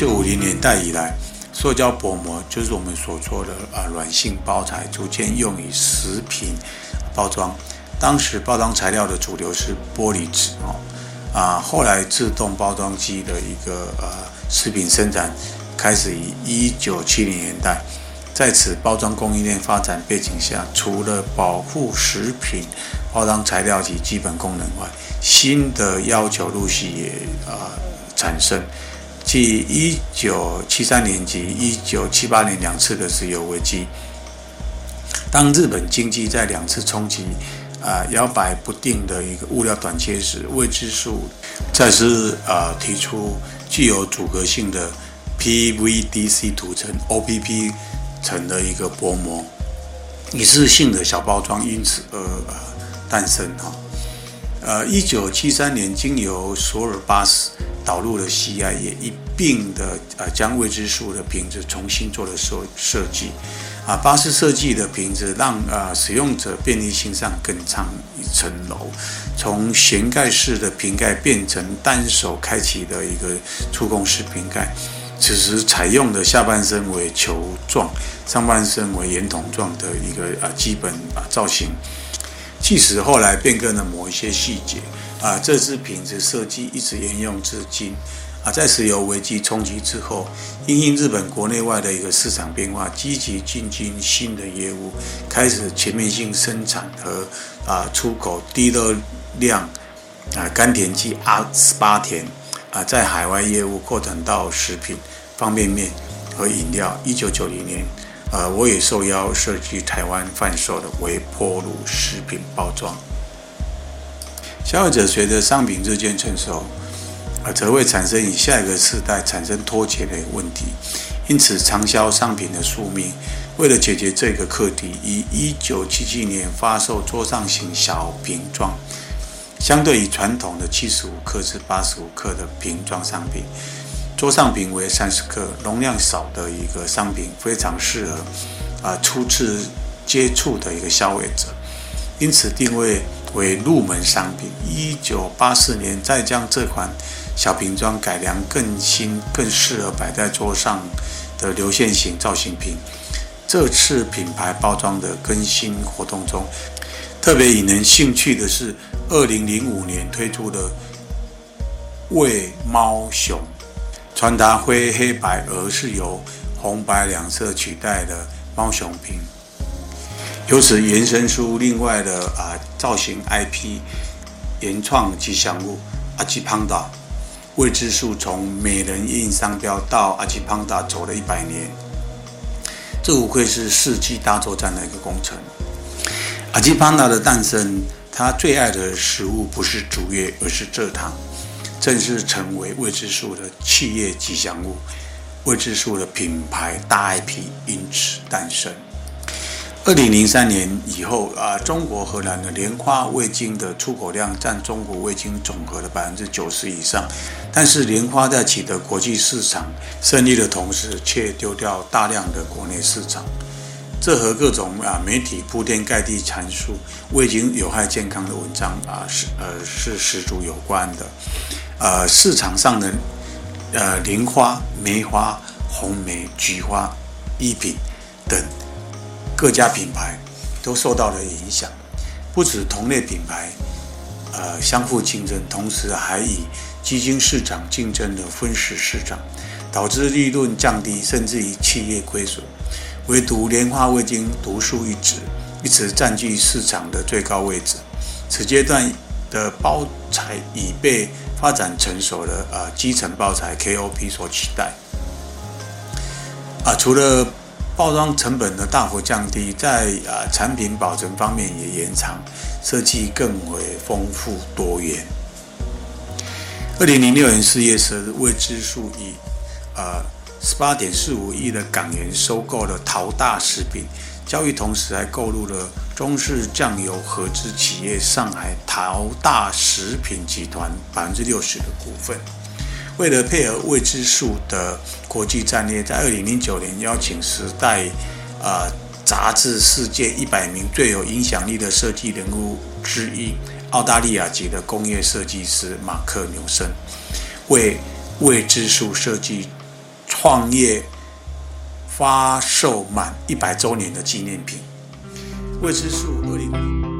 九五零年代以来，塑胶薄膜就是我们所说的啊软性包材，逐渐用于食品包装。当时包装材料的主流是玻璃纸哦，啊，后来自动包装机的一个呃食品生产开始于一九七零年代，在此包装供应链发展背景下，除了保护食品包装材料及基本功能外，新的要求陆续也啊、产生。继一九七三年及一九七八年两次的石油危机，当日本经济在两次冲击。啊，摇摆不定的一个物料短缺时，未知数再次啊提出具有阻隔性的 PVDC 涂层 OPP 层的一个薄膜，一次性的小包装因此而呃诞生哈。呃，一九七三年经由索尔巴斯导入了 CI，也一并的呃将未知数的瓶子重新做了设设计。啊，巴斯设计的瓶子让啊使用者便利性上更上一层楼，从旋盖式的瓶盖变成单手开启的一个触控式瓶盖。此时采用的下半身为球状，上半身为圆筒状的一个啊基本啊造型。即使后来变更了某一些细节啊，这支品质设计一直沿用至今。啊，在石油危机冲击之后，因应日本国内外的一个市场变化，积极进军新的业务，开始全面性生产和啊出口低热量啊甘甜剂阿斯巴甜啊，在海外业务扩展到食品、方便面和饮料。一九九零年，呃，我也受邀设计台湾贩售的微波炉食品包装。消费者随着商品日渐成熟。啊，则会产生与下一个世代产生脱节的问题，因此长销商品的宿命，为了解决这个课题，于一九七七年发售桌上型小瓶装，相对于传统的七十五克至八十五克的瓶装商品，桌上瓶为三十克，容量少的一个商品，非常适合啊初次接触的一个消费者，因此定位为入门商品。一九八四年再将这款。小瓶装改良更新，更适合摆在桌上的流线型造型瓶。这次品牌包装的更新活动中，特别引人兴趣的是，二零零五年推出的喂猫熊，传达灰黑白，而是由红白两色取代的猫熊瓶。由此延伸出另外的啊造型 IP 原创吉祥物阿基胖达。未知数从美人印商标到阿基胖达走了一百年，这无愧是世纪大作战的一个工程。阿基胖达的诞生，他最爱的食物不是竹叶，而是蔗糖，正式成为未知数的企业吉祥物，未知数的品牌大 IP 因此诞生。二零零三年以后啊，中国荷兰的莲花味精的出口量占中国味精总和的百分之九十以上。但是莲花在取得国际市场胜利的同时，却丢掉大量的国内市场。这和各种啊媒体铺天盖地阐述味精有害健康的文章啊是呃是十足有关的。呃，市场上的呃莲花、梅花、红梅、菊花、一品等。各家品牌都受到了影响，不止同类品牌，呃，相互竞争，同时还以基金市场竞争的分食市场，导致利润降低，甚至于企业亏损。唯独莲花味精独树一帜，一直占据市场的最高位置。此阶段的包材已被发展成熟的呃基层包材 KOP 所取代。啊、除了包装成本的大幅降低，在啊产品保存方面也延长，设计更为丰富多元。二零零六年四月时，未知数以啊十八点四五亿的港元收购了陶大食品，交易同时还购入了中式酱油合资企业上海陶大食品集团百分之六十的股份。为了配合未知数的国际战略，在二零零九年邀请《时代》啊杂志世界一百名最有影响力的设计人物之一，澳大利亚籍的工业设计师马克·纽森，为未知数设计创业发售满一百周年的纪念品。未知数二零。